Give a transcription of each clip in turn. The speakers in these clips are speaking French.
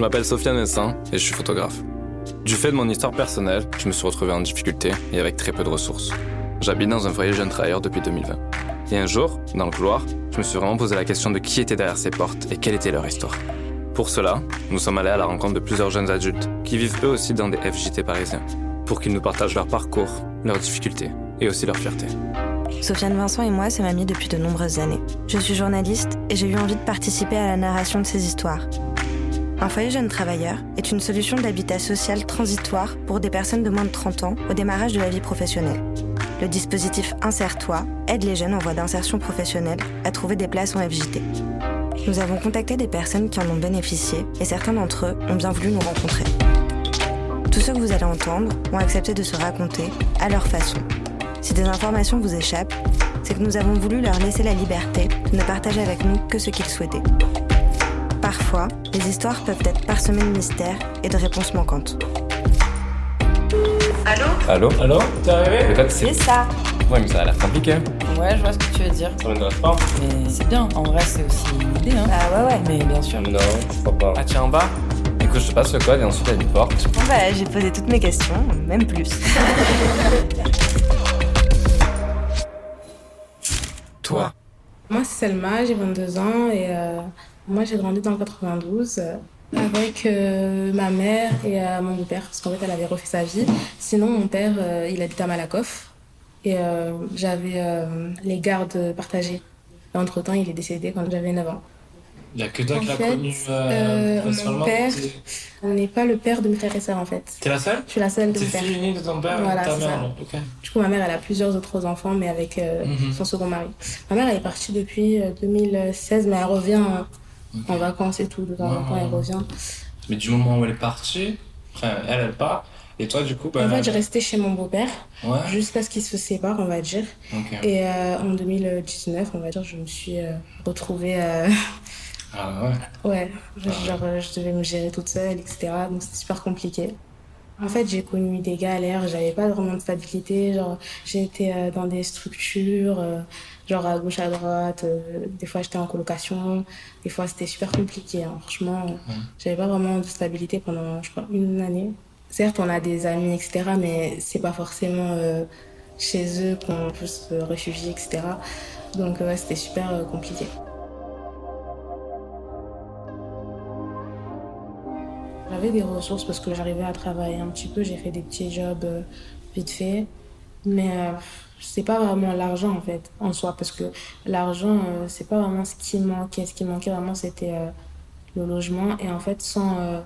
Je m'appelle Sofiane Messin et je suis photographe. Du fait de mon histoire personnelle, je me suis retrouvé en difficulté et avec très peu de ressources. J'habite dans un foyer jeune travailleur depuis 2020. Et un jour, dans le couloir, je me suis vraiment posé la question de qui était derrière ces portes et quelle était leur histoire. Pour cela, nous sommes allés à la rencontre de plusieurs jeunes adultes qui vivent eux aussi dans des FJT parisiens, pour qu'ils nous partagent leur parcours, leurs difficultés et aussi leur fierté. Sofiane Vincent et moi sommes amis depuis de nombreuses années. Je suis journaliste et j'ai eu envie de participer à la narration de ces histoires. Un foyer jeune travailleur est une solution d'habitat social transitoire pour des personnes de moins de 30 ans au démarrage de la vie professionnelle. Le dispositif Insère-toi aide les jeunes en voie d'insertion professionnelle à trouver des places en FJT. Nous avons contacté des personnes qui en ont bénéficié et certains d'entre eux ont bien voulu nous rencontrer. Tous ceux que vous allez entendre ont accepté de se raconter à leur façon. Si des informations vous échappent, c'est que nous avons voulu leur laisser la liberté de ne partager avec nous que ce qu'ils souhaitaient. Parfois, les histoires peuvent être parsemées de mystères et de réponses manquantes. Allô? Allô? Allô? T'es arrivé? C'est... C'est ça Ouais, mais ça a l'air compliqué. Ouais, je vois ce que tu veux dire. Ça m'intéresse pas Mais c'est bien, en vrai, c'est aussi une idée, hein. Bah ouais ouais. Mais bien sûr. Non, je crois pas. Ah tiens, en bas Écoute, je te passe le code et ensuite il y a une porte. Bon bah j'ai posé toutes mes questions, même plus. Toi Moi, c'est Selma, j'ai 22 ans et euh, moi, j'ai grandi dans le 92 euh, avec euh, ma mère et mon beau-père parce qu'en fait, elle avait refait sa vie. Sinon, mon père, il habitait à Malakoff et j'avais les gardes partagés. Entre-temps, il est décédé quand j'avais 9 ans. Il y a que toi En qui l'as connu euh, euh, mon père- T'es- On n'est pas le père de mes frères et sœurs en fait. T'es la seule? Je suis la seule de T'es mon père. fille unique de ton père et de ta mère ça. Du coup, ma mère, elle a plusieurs autres enfants, mais avec euh, Mhm. son second mari. Ma mère, elle est partie depuis euh, 2016, mais elle revient euh, en vacances et tout. De temps en temps, elle revient. Mais du moment où elle est partie, enfin, elle, elle part. Et toi, du coup, bah. En fait, j'ai resté chez mon beau-père Ouais. jusqu'à ce qu'il se sépare, on va dire. Ok. Et euh, en 2019, on va dire, je me suis euh, retrouvée. euh, Ah ouais. ouais, genre, euh, je devais me gérer toute seule, etc. Donc, c'était super compliqué. En fait, j'ai connu des galères, j'avais pas vraiment de stabilité. Genre, j'ai été euh, dans des structures, euh, genre à gauche, à droite. euh, des fois, j'étais en colocation. Des fois, c'était super compliqué. hein. Franchement, j'avais pas vraiment de stabilité pendant, je crois, une année. Certes, on a des amis, etc., mais c'est pas forcément euh, chez eux qu'on peut se réfugier, etc. Donc, ouais, c'était super compliqué. J'avais des ressources parce que j'arrivais à travailler un petit peu. J'ai fait des petits jobs euh, vite fait. Mais euh, c'est pas vraiment l'argent en fait, en soi. Parce que l'argent, euh, c'est pas vraiment ce qui manquait. Ce qui manquait vraiment, c'était euh, le logement. Et en fait, sans euh,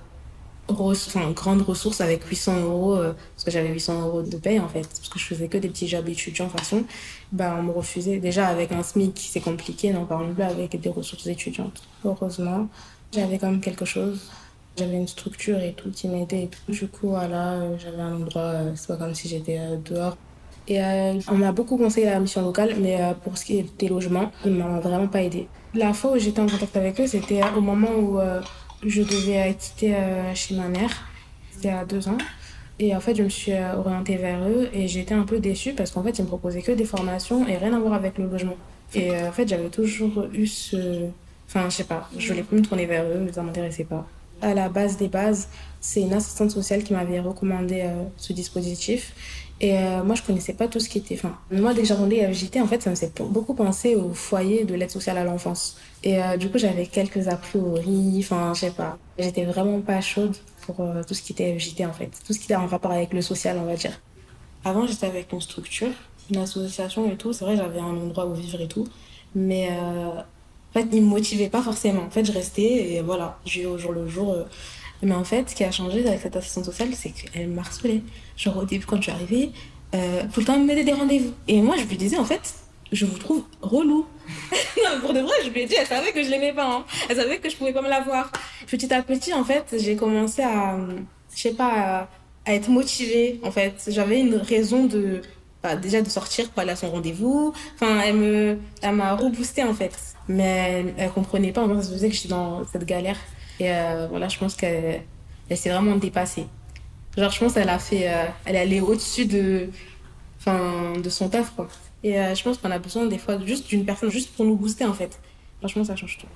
res- enfin, grande ressource avec 800 euros, euh, parce que j'avais 800 euros de paye en fait, parce que je faisais que des petits jobs étudiants de façon, bah, on me refusait. Déjà avec un SMIC, c'est compliqué, n'en parlons plus avec des ressources étudiantes. Heureusement, j'avais quand même quelque chose. J'avais une structure et tout qui m'aidait. et tout. Du coup, voilà, euh, j'avais un endroit, euh, c'est pas comme si j'étais euh, dehors. Et on m'a beaucoup conseillé la mission locale, mais pour ce qui est des logements, ils m'ont vraiment pas aidé. La fois où j'étais en contact avec eux, c'était au moment où je devais quitter chez ma mère. C'était à deux ans. Et en fait, je me suis orientée vers eux et j'étais un peu déçue parce qu'en fait, ils me proposaient que des formations et rien à voir avec le logement. Et en fait, j'avais toujours eu ce. Enfin, je sais pas, je voulais plus me tourner vers eux, mais ça m'intéressait pas. À la base des bases, c'est une assistante sociale qui m'avait recommandé euh, ce dispositif. Et euh, moi, je connaissais pas tout ce qui était. Enfin, moi, dès que j'ai entendu FJT, en fait, ça me fait beaucoup penser au foyer de l'aide sociale à l'enfance. Et euh, du coup, j'avais quelques a priori. Enfin, je sais pas. J'étais vraiment pas chaude pour tout ce qui était FJT, en fait. Tout ce qui était en rapport avec le social, on va dire. Avant, j'étais avec une structure, une association et tout. C'est vrai, j'avais un endroit où vivre et tout. Mais fait, ils me motivaient pas forcément. En fait, je restais et voilà, je vivais au jour le jour. euh. Mais en fait, ce qui a changé avec cette assistante sociale, c'est qu'elle me harcelait. Genre, au début, quand je suis arrivée, euh, tout le temps, elle me mettait des rendez-vous. Et moi, je lui disais, en fait, je vous trouve relou. non, pour de vrai, je lui ai dit, elle savait que je l'aimais pas. hein. Elle savait que je pouvais pas me la voir. Petit à petit, en fait, j'ai commencé à, euh, je sais pas, à être motivée, en fait. J'avais une raison de, déjà de sortir pour aller à son rendez-vous. Enfin, elle me, elle m'a reboosté, en fait. Mais elle, elle comprenait pas, moi, ça se faisait que j'étais dans cette galère. Et euh, voilà, je pense qu'elle elle s'est vraiment dépassée. Genre, je pense qu'elle a fait, euh, elle est allée au-dessus de, enfin, de son taf, quoi. Et euh, je pense qu'on a besoin des fois juste d'une personne juste pour nous booster, en fait. Franchement, ça change tout.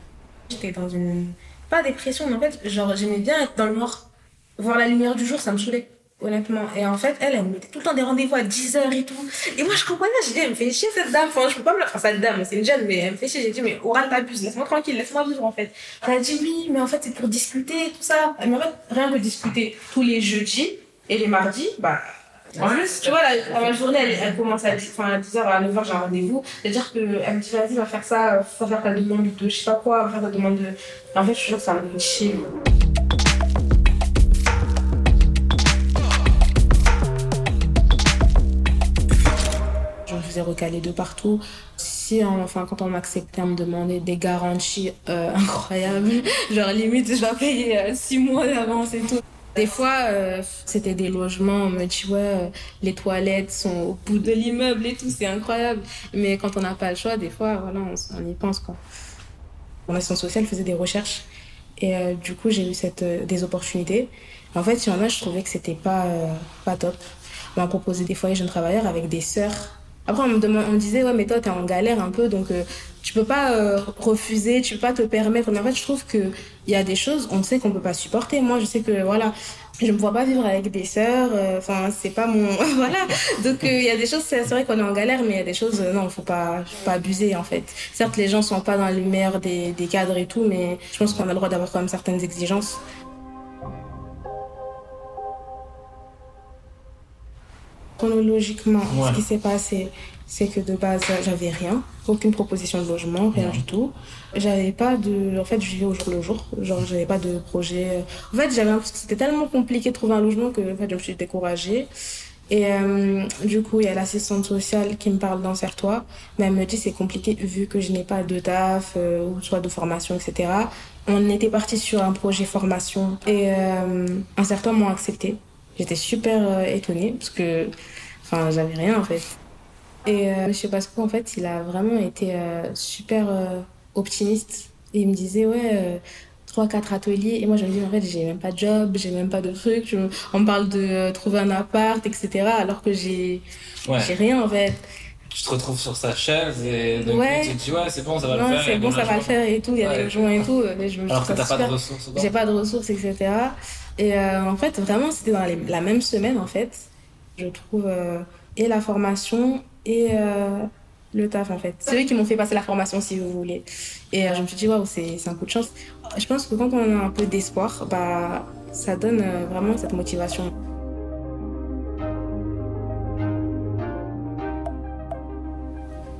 J'étais dans une pas dépression, mais en fait, genre, j'aimais bien être dans le noir. Voir la lumière du jour, ça me saoulait, honnêtement. Et en fait, elle, elle me mettait tout le temps des rendez-vous à 10h et tout. Et moi, je comprenais, j'ai dit, elle me fait chier cette dame. Enfin, je peux pas me la faire, cette dame, c'est une jeune, mais elle me fait chier. J'ai dit, mais Oral t'abuse, laisse-moi tranquille, laisse-moi vivre, en fait. Elle a dit, oui, mais en fait, c'est pour discuter, tout ça. Mais en fait, rien que discuter tous les jeudis et les mardis, bah, en plus, tu vois, la, la journée, elle, elle commence à, 10, enfin, à 10h, à 9h, j'ai un rendez-vous. C'est-à-dire qu'elle me dit, vas-y, va faire ça, va faire ta demande de je sais pas quoi, va faire ta demande de. En fait, je suis sûre que ça me fait chier. Faisais recaler de partout. Si, enfin, quand on m'acceptait, on me demandait des garanties euh, incroyables. Genre, limite, je dois payer 6 mois d'avance et tout. Des fois, euh, c'était des logements, on me dit, ouais, euh, les toilettes sont au bout de l'immeuble et tout, c'est incroyable. Mais quand on n'a pas le choix, des fois, voilà, on, y pense, quoi. Mon assistante sociale faisait des recherches et euh, du coup, j'ai eu cette, euh, des opportunités. En fait, il y en je trouvais que c'était pas, euh, pas top. On m'a proposé des foyers jeunes travailleurs avec des sœurs. Après, on me, disait, ouais, mais toi, t'es en galère un peu, donc euh, tu peux pas euh, refuser, tu peux pas te permettre. Mais en fait, je trouve qu'il y a des choses, on sait qu'on peut pas supporter. Moi, je sais que, voilà, je me vois pas vivre avec des sœurs, euh, enfin, c'est pas mon. voilà. Donc, il y a des choses, c'est vrai qu'on est en galère, mais il y a des choses, euh, non, faut pas, faut pas abuser, en fait. Certes, les gens sont pas dans le meilleur des, des cadres et tout, mais je pense qu'on a le droit d'avoir quand même certaines exigences. Chronologiquement, Ouais. ce qui s'est passé, c'est que de base, j'avais rien, aucune proposition de logement, rien du tout. J'avais pas de, en fait, je vivais au jour le jour, genre j'avais pas de projet. En fait, j'avais l'impression que c'était tellement compliqué de trouver un logement que, en fait, je me suis découragée. Et euh, du coup, il y a l'assistante sociale qui me parle dans toi mais elle me dit c'est compliqué vu que je n'ai pas de taf euh, ou soit de formation, etc. On était parti sur un projet formation et euh, un certain m'ont accepté. J'étais super euh, étonnée parce que, enfin, j'avais rien en fait. Et euh, Monsieur Pasco, en fait, il a vraiment été euh, super euh, optimiste. Et il me disait, ouais, euh, trois, quatre ateliers. Et moi, je me dis, en fait, j'ai même pas de job, j'ai même pas de truc. Je On me parle de trouver un appart, etc. Alors que j'ai Ouais. j'ai rien, en fait. Tu te retrouves sur sa chaise et donc Ouais. tu te dis, ouais, c'est bon, ça va non, le faire. c'est a bon, ça va le faire et tout. Il y a des logements et tout. Je me Alors que t'as pas de ressources. J'ai pas de ressources, etc. Et euh, en fait, vraiment, c'était dans la même semaine, en fait. Je trouve euh, et la formation et euh, le taf, en fait. C'est eux qui m'ont fait passer la formation, si vous voulez. Et je me suis dit, waouh, c'est un coup de chance. Je pense que quand on a un peu d'espoir, bah, ça donne vraiment cette motivation.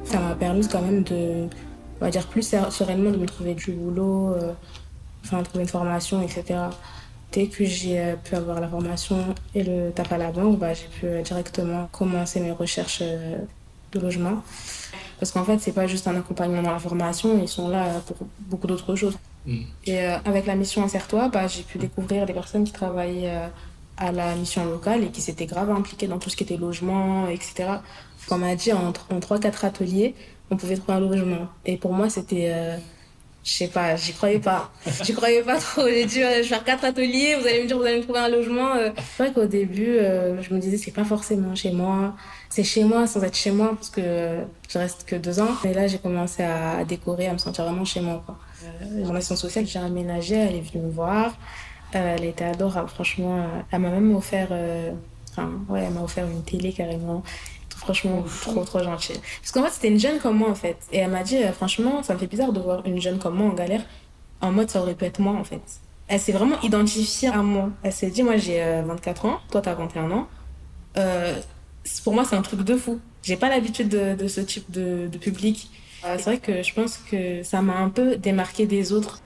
Ça m'a permis quand même de, on va dire, plus ser- sereinement de me trouver du boulot, enfin, trouver une formation, etc. Dès que j'ai euh, pu avoir la formation et le taf à la banque, bah, j'ai pu euh, directement commencer mes recherches euh, de logement. Parce qu'en fait, c'est pas juste un accompagnement dans la formation, ils sont là pour beaucoup d'autres choses. Mm. Et avec la mission Insère-toi, bah, j'ai pu découvrir des personnes qui travaillaient à la mission locale et qui s'étaient grave impliquées dans tout ce qui était logement, etc. On m'a dit en, en 3-4 ateliers, on pouvait trouver un logement. Et pour moi, c'était. Je sais pas, j'y croyais pas. J'y croyais pas trop. J'ai dit, euh, je vais faire 4 ateliers, vous allez me dire, vous allez me trouver un logement. euh. C'est vrai qu'au début, euh, je me disais, c'est pas forcément chez moi. C'est chez moi sans être chez moi parce que je reste que deux ans. Et là, j'ai commencé à décorer, à me sentir vraiment chez moi. Quoi. Mon assistante sociale, j'ai aménagé, elle est venue me voir. Elle était adorable, franchement. Elle m'a même offert, enfin, ouais, elle m'a offert une télé carrément. Franchement, trop, trop gentil. Parce qu'en fait, c'était une jeune comme moi, en fait. Et elle m'a dit, euh, franchement, ça me fait bizarre de voir une jeune comme moi en galère. En mode, ça aurait pu être moi, en fait. Elle s'est vraiment identifiée à moi. Elle s'est dit, moi, j'ai euh, 24 ans, toi, t'as 21 ans. Euh, pour moi, c'est un truc de fou. J'ai pas l'habitude de, de ce type de, de public. Euh, c'est vrai que je pense que ça m'a un peu démarqué des autres.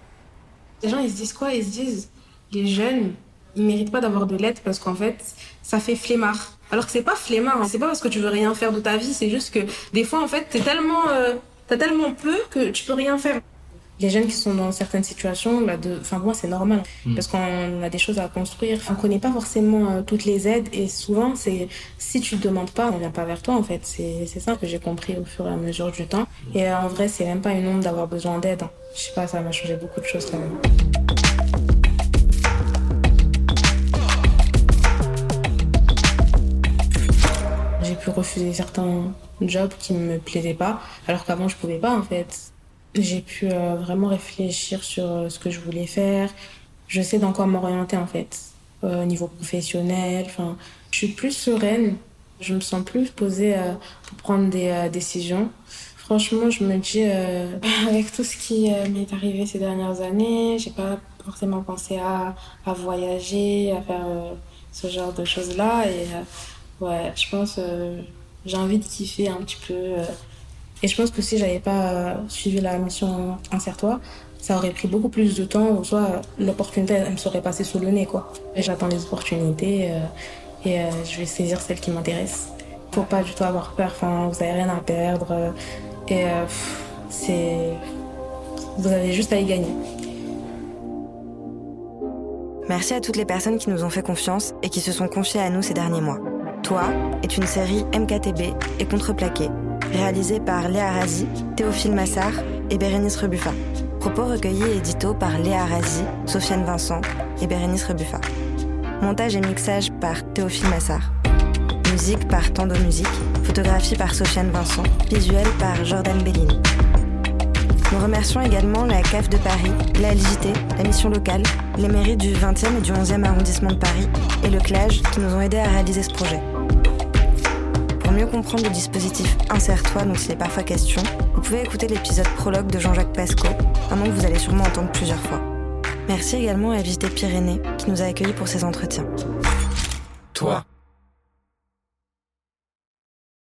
Les gens, ils se disent quoi? Ils se disent, les jeunes, ils méritent pas d'avoir de l'aide parce qu'en fait, ça fait flemmard. Alors que c'est pas flemmard, hein. c'est pas parce que tu veux rien faire de ta vie, c'est juste que des fois, en fait, t'es tellement, euh, t'as tellement peu que tu peux rien faire. Les jeunes qui sont dans certaines situations, bah de, enfin moi c'est normal Mm. parce qu'on a des choses à construire. On connaît pas forcément euh, toutes les aides et souvent c'est si tu demandes pas, on vient pas vers toi en fait. C'est c'est ça que j'ai compris au fur et à mesure du temps. Et euh, en vrai c'est même pas une honte d'avoir besoin d'aide. hein. Je sais pas, ça m'a changé beaucoup de choses quand même. Pu refuser certains jobs qui me plaisaient pas, alors qu'avant je pouvais pas en fait. j'ai pu euh, vraiment réfléchir sur euh, ce que je voulais faire. Je sais dans quoi m'orienter en fait, au niveau professionnel. Je suis plus sereine. Je me sens plus posée pour prendre des décisions. Franchement, je me dis, avec tout ce qui m'est arrivé ces dernières années, j'ai pas forcément pensé à, à voyager, à faire ce genre de choses-là. Et ouais, je pense j'ai envie de kiffer un petit peu. Euh. Et je pense que si j'avais pas euh, suivi la mission Insère-toi, ça aurait pris beaucoup plus de temps, ou soit l'opportunité, elle me serait passée sous le nez, quoi. J'attends les opportunités euh, et je vais saisir celles qui m'intéressent. Faut pas du tout avoir peur, enfin, vous avez rien à perdre. et c'est. Vous avez juste à y gagner. Merci à toutes les personnes qui nous ont fait confiance et qui se sont confiées à nous ces derniers mois. Toi est une série MKTB et contreplaquée, réalisée par Léa Razi, Théophile Massard et Bérénice Rebuffa. Propos recueillis et édito par Léa Razi, Sofiane Vincent et Bérénice Rebuffa. Montage et mixage par Théophile Massard. Musique par Tando Musique. Photographie par Sofiane Vincent. Visuel par Jordan Bellini. Nous remercions également la CAF de Paris, la LJT, la mission locale, les mairies du 20e et du 11e arrondissement de Paris et le CLAGE qui nous ont aidés à réaliser ce projet. Pour mieux comprendre le dispositif Insère-toi dont il est parfois question, vous pouvez écouter l'épisode prologue de Jean-Jacques Pasco, un nom que vous allez sûrement entendre plusieurs fois. Merci également à Visiter Pyrénées qui nous a accueillis pour ces entretiens. Toi.